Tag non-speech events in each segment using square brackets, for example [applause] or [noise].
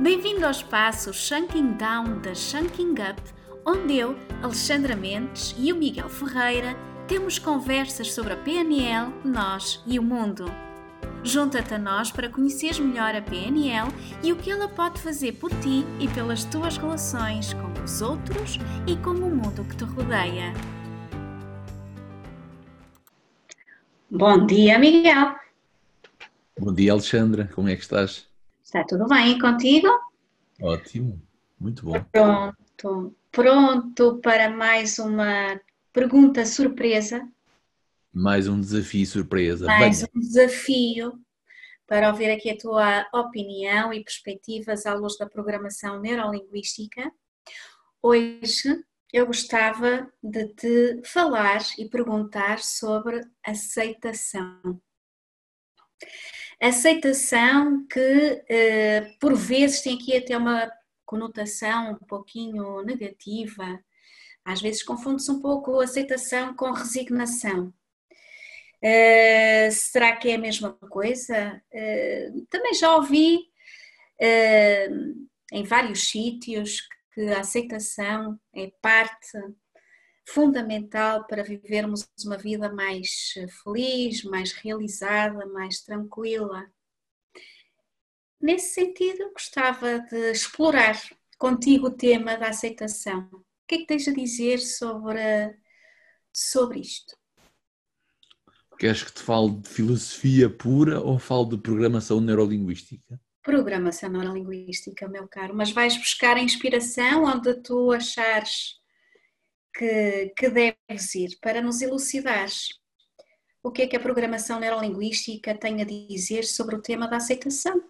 Bem-vindo ao espaço Shunking Down da Shunking Up, onde eu, Alexandra Mendes e o Miguel Ferreira temos conversas sobre a PNL, nós e o mundo. Junta-te a nós para conheceres melhor a PNL e o que ela pode fazer por ti e pelas tuas relações com os outros e com o mundo que te rodeia. Bom dia, Miguel. Bom dia, Alexandra. Como é que estás? Está tudo bem contigo? Ótimo, muito bom. Pronto, pronto para mais uma pergunta surpresa. Mais um desafio surpresa. Mais Venha. um desafio para ouvir aqui a tua opinião e perspectivas à luz da programação neurolinguística. Hoje eu gostava de te falar e perguntar sobre aceitação aceitação que eh, por vezes tem aqui até uma conotação um pouquinho negativa, às vezes confunde-se um pouco aceitação com resignação. Uh, será que é a mesma coisa? Uh, também já ouvi uh, em vários sítios que a aceitação é parte fundamental para vivermos uma vida mais feliz, mais realizada, mais tranquila. Nesse sentido, gostava de explorar contigo o tema da aceitação. O que é que tens a dizer sobre, sobre isto? Queres que te fale de filosofia pura ou fale de programação neurolinguística? Programação neurolinguística, meu caro, mas vais buscar a inspiração onde tu achares que, que deves ir para nos elucidar o que é que a programação neurolinguística tem a dizer sobre o tema da aceitação.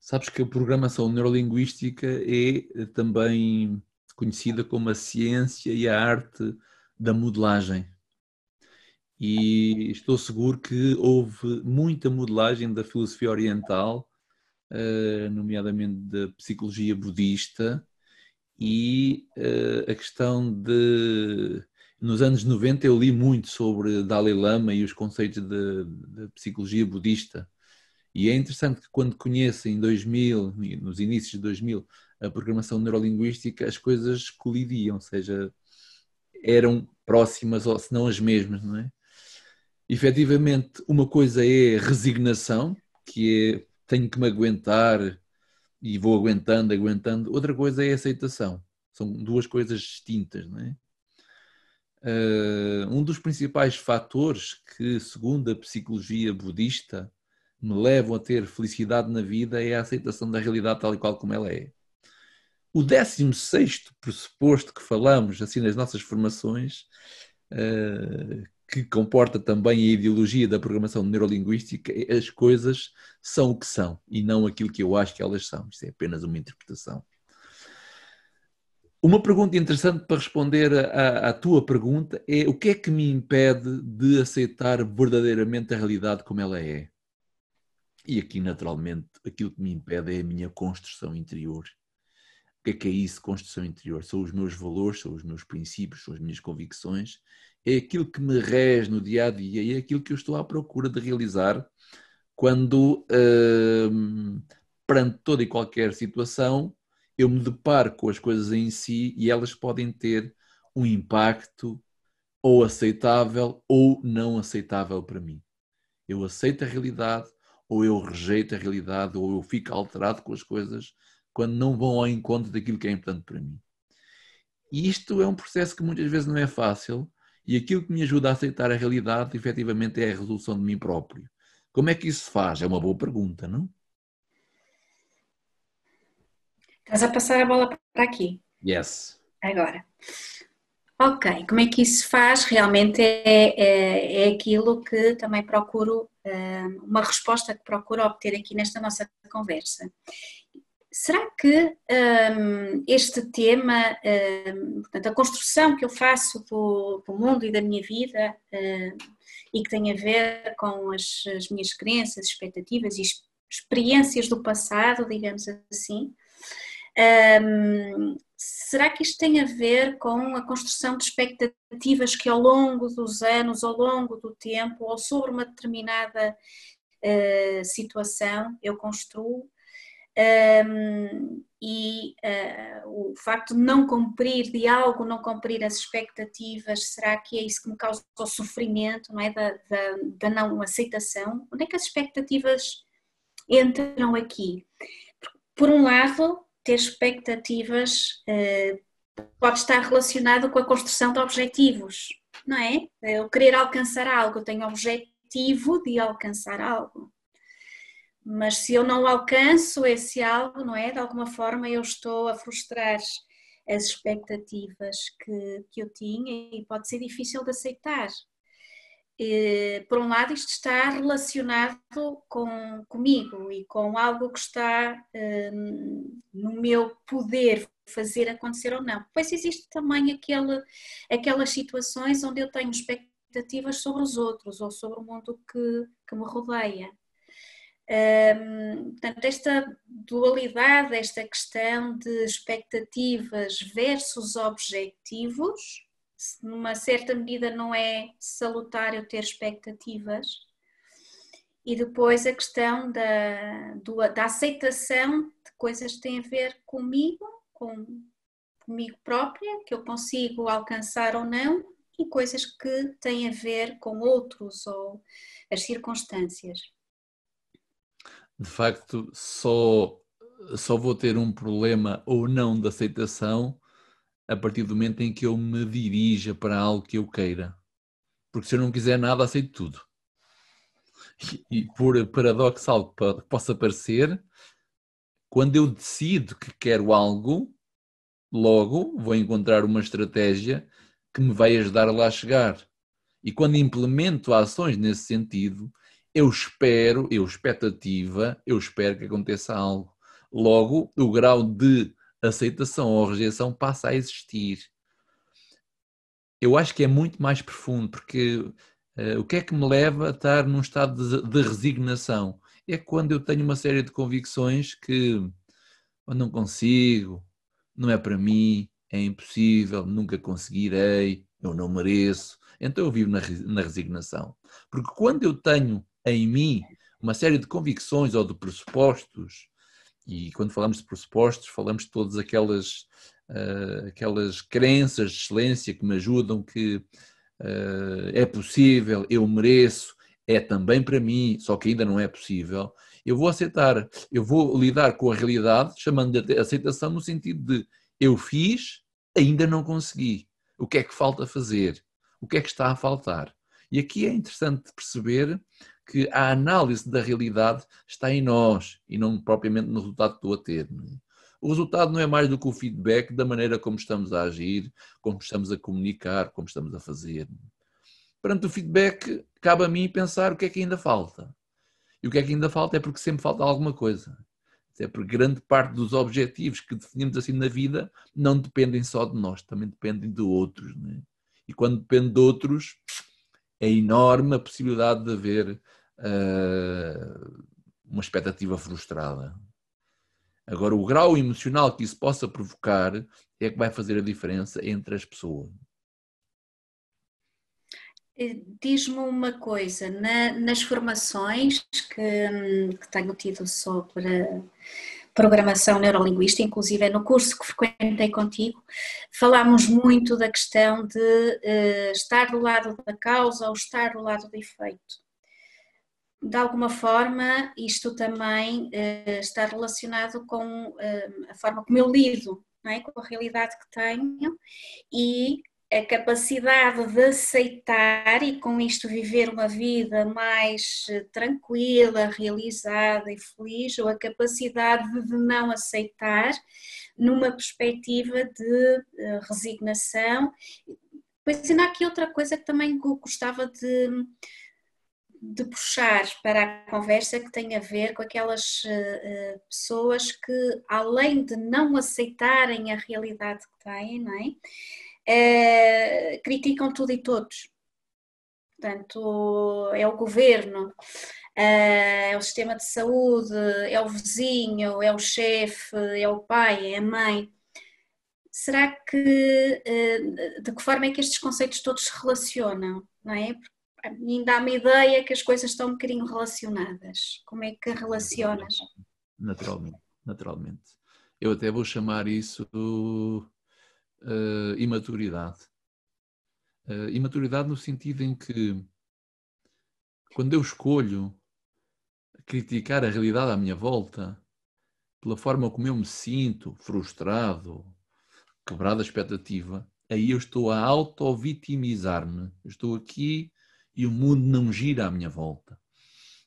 Sabes que a programação neurolinguística é também conhecida como a ciência e a arte da modelagem. E estou seguro que houve muita modelagem da filosofia oriental, eh, nomeadamente da psicologia budista, e uh, a questão de. Nos anos 90 eu li muito sobre Dalai Lama e os conceitos de psicologia budista. E é interessante que quando conheço em 2000, nos inícios de 2000, a programação neurolinguística, as coisas colidiam, ou seja, eram próximas ou se não as mesmas, não é? Efetivamente, uma coisa é resignação, que é tenho que me aguentar e vou aguentando, aguentando. Outra coisa é aceitação. São duas coisas distintas, não é? Uh, um dos principais fatores que, segundo a psicologia budista, me levam a ter felicidade na vida é a aceitação da realidade tal e qual como ela é. O 16 pressuposto que falamos assim nas nossas formações, uh, que comporta também a ideologia da programação neurolinguística, as coisas são o que são e não aquilo que eu acho que elas são. Isto é apenas uma interpretação. Uma pergunta interessante para responder à, tua pergunta é o que é que me impede de aceitar verdadeiramente a realidade como ela é? E aqui, naturalmente, aquilo que me impede é a minha construção interior. O que é que é isso, construção interior? São os meus valores, são os meus princípios, são as minhas convicções é aquilo que me rege no dia a dia e é aquilo que eu estou à procura de realizar quando, uh, perante toda e qualquer situação, eu me deparo com as coisas em si e elas podem ter um impacto ou aceitável ou não aceitável para mim. Eu aceito a realidade ou eu rejeito a realidade ou eu fico alterado com as coisas quando não vão ao encontro daquilo que é importante para mim. E isto é um processo que muitas vezes não é fácil, e aquilo que me ajuda a aceitar a realidade, efetivamente, é a resolução de mim próprio. Como é que isso se faz? É uma boa pergunta, não? Estás a passar a bola para aqui. Yes. Agora. Ok, como é que isso se faz? Realmente é, é, é aquilo que também procuro, eh, uma resposta que procuro obter aqui nesta nossa conversa. Será que um, este tema, um, portanto, a construção que eu faço do, do mundo e da minha vida um, e que tem a ver com as, as minhas crenças, expectativas e experiências do passado, digamos assim, hum, será que isto tem a ver com a construção de expectativas que ao longo dos anos, ao longo do tempo, ou sobre uma determinada uh, situação eu construo? Um, e uh, o facto de não cumprir de algo, não cumprir as expectativas, será que é isso que me causa o sofrimento, não é? Da, da, da não aceitação? Onde é que as expectativas entram aqui? Por um lado, ter expectativas uh, pode estar relacionado com a construção de objetivos, não é? Eu querer alcançar algo, eu tenho objetivo de alcançar algo mas se eu não alcanço esse algo, não é? De alguma forma eu estou a frustrar as expectativas que, que eu tinha e pode ser difícil de aceitar. E, por um lado, isto está relacionado com, comigo e com algo que está hum, no meu poder fazer acontecer ou não. Pois existe também aquele, aquelas situações onde eu tenho expectativas sobre os outros ou sobre o mundo que, que me rodeia. Portanto, esta dualidade, esta questão de expectativas versus objetivos, numa certa medida não é salutar eu ter expectativas, e depois a questão da, do, da aceitação de coisas que têm a ver comigo, com, comigo própria, que eu consigo alcançar ou não, e coisas que têm a ver com outros ou as circunstâncias de facto só, só vou ter um problema ou não de aceitação a partir do momento em que eu me dirija para algo que eu queira. Porque se eu não quiser nada, aceito tudo. E, por paradoxal que possa parecer, quando eu decido que quero algo, logo vou encontrar uma estratégia que me vai ajudar a lá chegar. E quando implemento ações nesse sentido, eu espero, eu expectativa, eu espero que aconteça algo. Logo, o grau de aceitação ou rejeição passa a existir. Eu acho que é muito mais profundo, porque uh, o que é que me leva a estar num estado de, de, resignação? É quando eu tenho uma série de convicções que eu não consigo, não é para mim, é impossível, nunca conseguirei, eu não mereço. Então eu vivo na, na resignação. Porque quando eu tenho em mim uma série de convicções ou de pressupostos, e quando falamos de pressupostos, falamos de todas aquelas, uh, aquelas crenças de excelência que me ajudam, que uh, é possível, eu mereço, é também para mim, só que ainda não é possível. Eu vou aceitar, eu vou lidar com a realidade, chamando de aceitação no sentido de eu fiz, ainda não consegui. O que é que falta fazer? O que é que está a faltar? E aqui é interessante perceber que a análise da realidade está em nós e não propriamente no resultado que estou a ter. É? O resultado não é mais do que o feedback da maneira como estamos a agir, como estamos a comunicar, como estamos a fazer. Perante o feedback, cabe a mim pensar o que é que ainda falta. E o que é que ainda falta é porque sempre falta alguma coisa. É porque grande parte dos objetivos que definimos assim na vida não dependem só de nós, também dependem de outros. É? E quando depende de outros, é enorme a possibilidade de haver uh, uma expectativa frustrada. Agora, o grau emocional que isso possa provocar é que vai fazer a diferença entre as pessoas. Eh, diz-me uma coisa, na, nas formações que, que, tenho tido sobre programação neurolinguística, inclusive é no curso que frequentei contigo, falámos muito da questão de uh, estar do lado da causa ou estar do lado do efeito de alguma forma, isto também uh, está relacionado com uh, a forma como eu lido é? com a realidade que tenho e a capacidade de aceitar e com isto viver uma vida mais eh, tranquila, realizada e feliz, ou a capacidade de não aceitar numa perspectiva de resignação. Pois ainda há aqui outra coisa que também gostava de de puxar para a conversa que tem a ver com aquelas uh, pessoas que, além de não aceitarem a realidade que têm, não é? Uh, criticam tudo e todos. Portanto, é o governo, é o sistema de saúde, é o vizinho, é o chefe, é o pai, é a mãe. Será que, de que forma é que estes conceitos todos se relacionam? Não é? A mim dá-me ideia que as coisas estão um bocadinho relacionadas. Como é que relacionas? Naturalmente. naturalmente. Eu até vou chamar isso uh, imaturidade. Uh, imaturidade no sentido em que quando eu escolho criticar a realidade à minha volta, pela forma como eu me sinto, frustrado, quebrado a expectativa, aí eu estou a auto-vitimizar-me. Estou aqui e o mundo não gira à minha volta.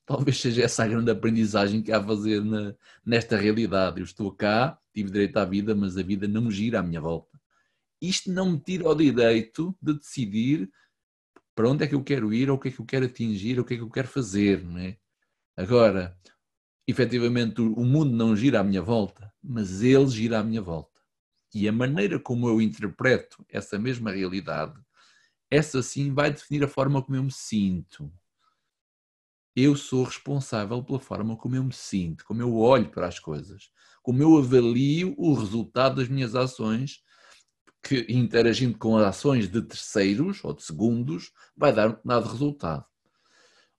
Talvez seja essa a grande aprendizagem que há a fazer na, nesta realidade. Eu estou cá, tive direito à vida, mas a vida não gira à minha volta. Isto não me tira o direito de decidir para onde é que eu quero ir, ou o que é que eu quero atingir, ou o que é que eu quero fazer, não é? Agora, efetivamente, o mundo não gira à minha volta, mas ele gira à minha volta. E a maneira como eu interpreto essa mesma realidade, essa sim vai definir a forma como eu me sinto. Eu sou responsável pela forma como eu me sinto, como eu olho para as coisas, como eu avalio o resultado das minhas ações, que interagindo com as ações de terceiros ou de segundos, vai dar um determinado resultado.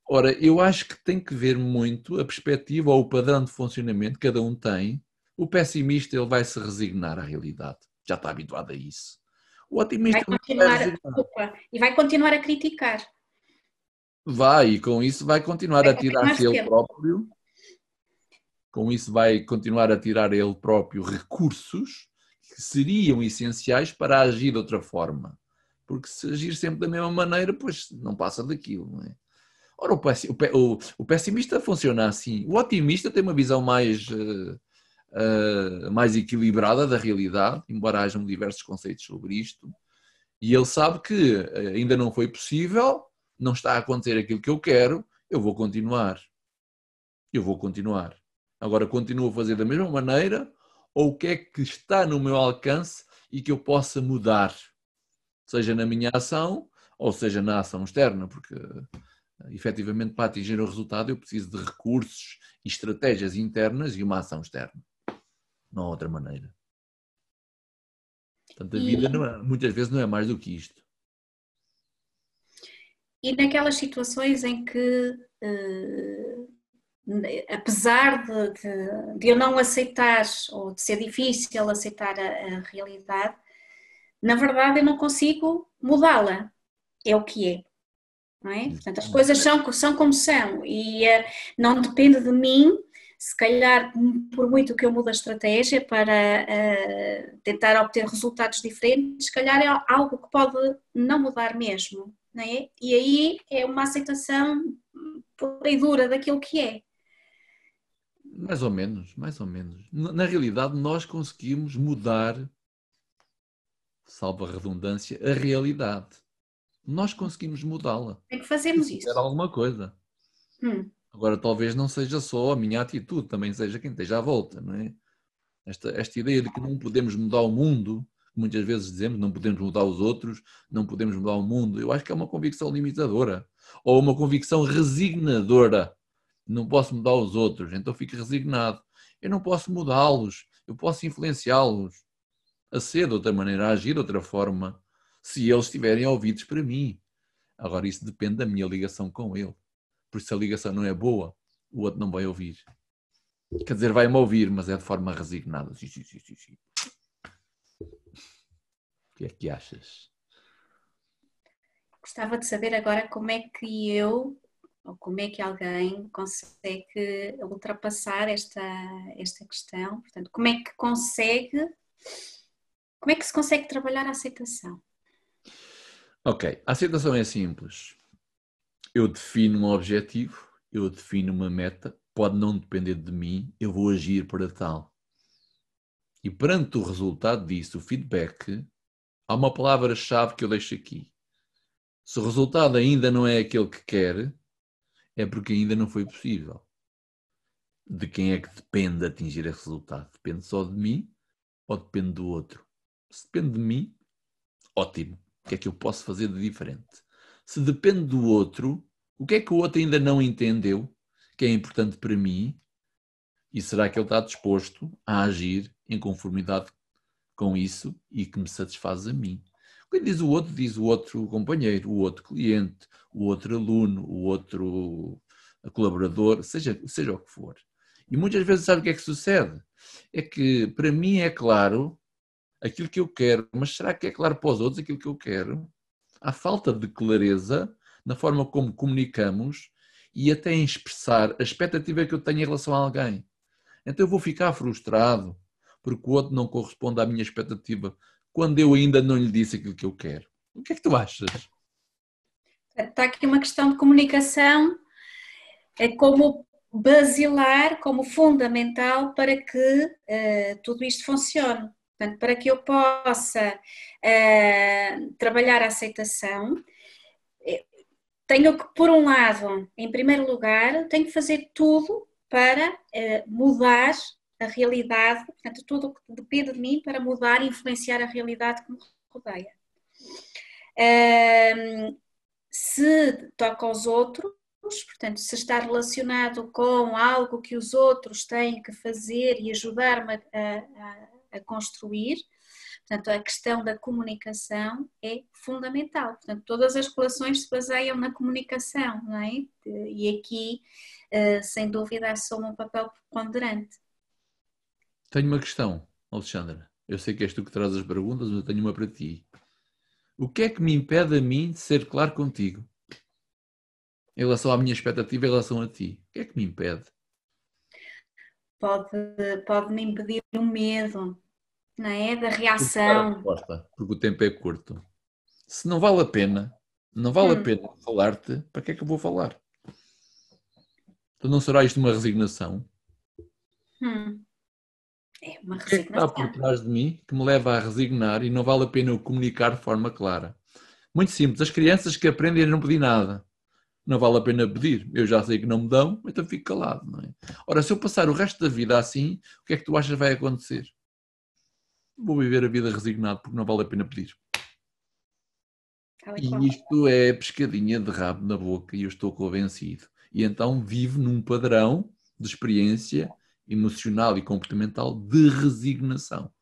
Ora, eu acho que tem que ver muito a perspectiva ou o padrão de funcionamento que cada um tem. O pessimista ele vai se resignar à realidade, já está habituado a isso. O otimista vai continuar, vai opa, e vai continuar a criticar. Vai, e com isso vai continuar vai a tirar-se ele próprio. Com isso vai continuar a tirar ele próprio recursos que seriam essenciais para agir de outra forma. Porque se agir sempre da mesma maneira, pois não passa daquilo, não é? Ora, o, pessimista funciona assim. O otimista tem uma visão mais, uh, uh, mais equilibrada da realidade, embora hajam diversos conceitos sobre isto. E ele sabe que eh, ainda não foi possível, não está a acontecer aquilo que eu quero, eu vou continuar. Eu vou continuar. Agora, continuo a fazer da mesma maneira, ou o que é que está no meu alcance e que eu possa mudar, seja na minha ação, ou seja na ação externa, porque efetivamente, para atingir o resultado, eu preciso de recursos e estratégias internas e uma ação externa. Não há outra maneira. Portanto, a vida é, muitas vezes não é mais do que isto. E naquelas situações em que, uh, apesar de, de, de, eu não aceitar, ou de ser difícil aceitar a, a realidade, na verdade eu não consigo mudá-la. É o que é não é? Portanto, as coisas são, são como são e uh, não depende de mim, se calhar, por muito que eu mude a estratégia para uh, tentar obter resultados diferentes, se calhar é algo que pode não mudar mesmo, não é? E aí é uma aceitação pura e dura daquilo que é. Mais ou menos, mais ou menos. Na realidade, nós conseguimos mudar, salvo a redundância, a realidade nós conseguimos mudá-la. É que fazemos isso. Alguma coisa. Hum. Agora, talvez não seja só a minha atitude, também seja quem esteja à volta, não é? Esta, esta ideia de que não podemos mudar o mundo, muitas vezes dizemos não podemos mudar os outros, não podemos mudar o mundo, eu acho que é uma convicção limitadora ou uma convicção resignadora. Não posso mudar os outros, então fico resignado. Eu não posso mudá-los, eu posso influenciá-los a ser de outra maneira, a agir de outra forma se eles estiverem ouvidos para mim. Agora, isso depende da minha ligação com ele. Por se a ligação não é boa, o outro não vai ouvir. Quer dizer, vai-me ouvir, mas é de forma resignada. Sim, sim, sim, sim. O que é que achas? Gostava de saber agora como é que eu, ou como é que alguém consegue ultrapassar esta, esta questão. Portanto, como é que consegue, como é que se consegue trabalhar a aceitação? Ok, a aceitação é simples. Eu defino um objetivo, eu defino uma meta, pode não depender de mim, eu vou agir para tal. E perante o resultado disso, o feedback, há uma palavra-chave que eu deixo aqui. Se o resultado ainda não é aquele que quer, é porque ainda não foi possível. De quem é que depende atingir esse resultado? Depende só de mim ou depende do outro? Se depende de mim, ótimo o que é que eu posso fazer de diferente? Se depende do outro, o que é que o outro ainda não entendeu que é importante para mim? E será que ele está disposto a agir em conformidade com isso e que me satisfaz a mim? Quando diz o outro, diz o outro companheiro, o outro cliente, o outro aluno, o outro colaborador, seja, seja o que for. E muitas vezes sabe o que é que sucede? é que para mim é claro aquilo que eu quero, mas será que é claro para os outros aquilo que eu quero? Há falta de clareza na forma como comunicamos e até em expressar a expectativa que eu tenho em relação a alguém. Então eu vou ficar frustrado porque o outro não corresponde à minha expectativa quando eu ainda não lhe disse aquilo que eu quero. O que é que tu achas? Está aqui uma questão de comunicação é como basilar, como fundamental para que uh, tudo isto funcione. Portanto, para que eu possa uh, trabalhar a aceitação, eh, tenho que, por um lado, em primeiro lugar, tenho que fazer tudo para uh, mudar a realidade, portanto, tudo o que depende de mim para mudar e influenciar a realidade que me rodeia. Uh, se toca aos outros, portanto, se está relacionado com algo que os outros têm que fazer e ajudar-me a, a, a, construir, portanto, a questão da comunicação é fundamental. Portanto, todas as relações se baseiam na comunicação, não é? E aqui, eh, sem dúvida, assume um papel ponderante. Tenho uma questão, Alexandra. Eu sei que és tu que traz as perguntas, mas eu tenho uma para ti. O que é que me impede a mim de ser claro contigo? em relação à minha expectativa em relação a ti? O que é que me impede? Pode, pode me impedir o medo, não é? Da reação. Resposta, porque o tempo é curto. Se não vale a pena, não vale hum. a pena falar-te, para que é que eu vou falar? Então não será isto uma resignação? Hum. É uma resignação. O que, é que está por trás de mim que me leva a resignar e não vale a pena eu comunicar de forma clara? Muito simples. As crianças que aprendem a não pedir nada não vale a pena pedir. Eu já sei que não me dão, então fico calado. Não é? Ora, se eu passar o resto da vida assim, o que é que tu achas vai acontecer? Vou viver a vida resignado porque não vale a pena pedir. E isto é pescadinha de rabo na boca e eu estou convencido. E então vivo num padrão de experiência emocional e comportamental de resignação.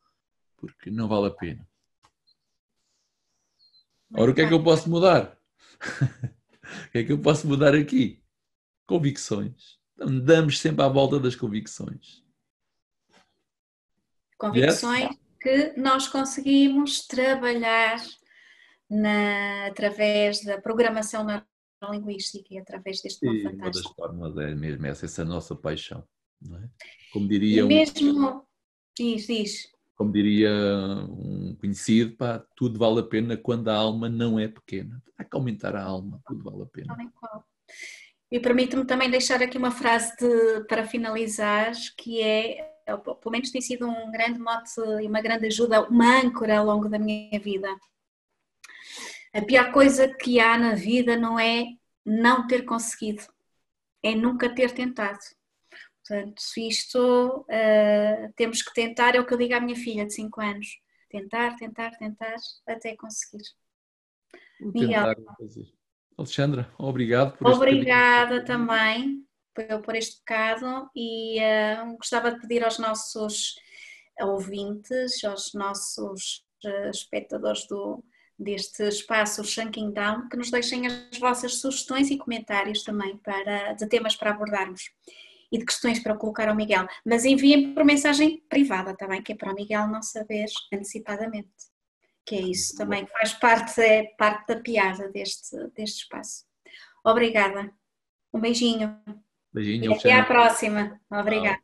Porque não vale a pena. Ora, o que é que eu posso mudar? [laughs] O que é que eu posso mudar aqui? Convicções. Andamos sempre à volta das convicções. Convicções yes? Que nós conseguimos trabalhar na, através da programação neurolinguística e através deste fantástico. Uma das formas é mesmo essa, essa nossa paixão. É? Como diria. E mesmo. Um... Diz, diz como diria um conhecido, pá, tudo vale a pena quando a alma não é pequena. Há que aumentar a alma, tudo vale a pena. E permite-me também deixar aqui uma frase de, para finalizar, que é, pelo menos tem sido um grande mote e uma grande ajuda, uma âncora ao longo da minha vida. A pior coisa que há na vida não é não ter conseguido, é nunca ter tentado. Portanto, isto uh, temos que tentar, é o que eu digo à minha filha de 5 anos: tentar, tentar, tentar até conseguir. Vou Miguel. Alexandra, obrigado por Obrigada também por, este bocado e uh, gostava de pedir aos nossos ouvintes, aos nossos uh, espectadores do, deste espaço Shanking Down, que nos deixem as vossas sugestões e comentários também para, de temas para abordarmos e de questões para colocar ao Miguel, mas enviem por mensagem privada também, que é para o Miguel não saber antecipadamente. Que é isso também, faz parte, é parte da piada deste, deste espaço. Obrigada. Um beijinho. Beijinho. E até à próxima. Obrigada.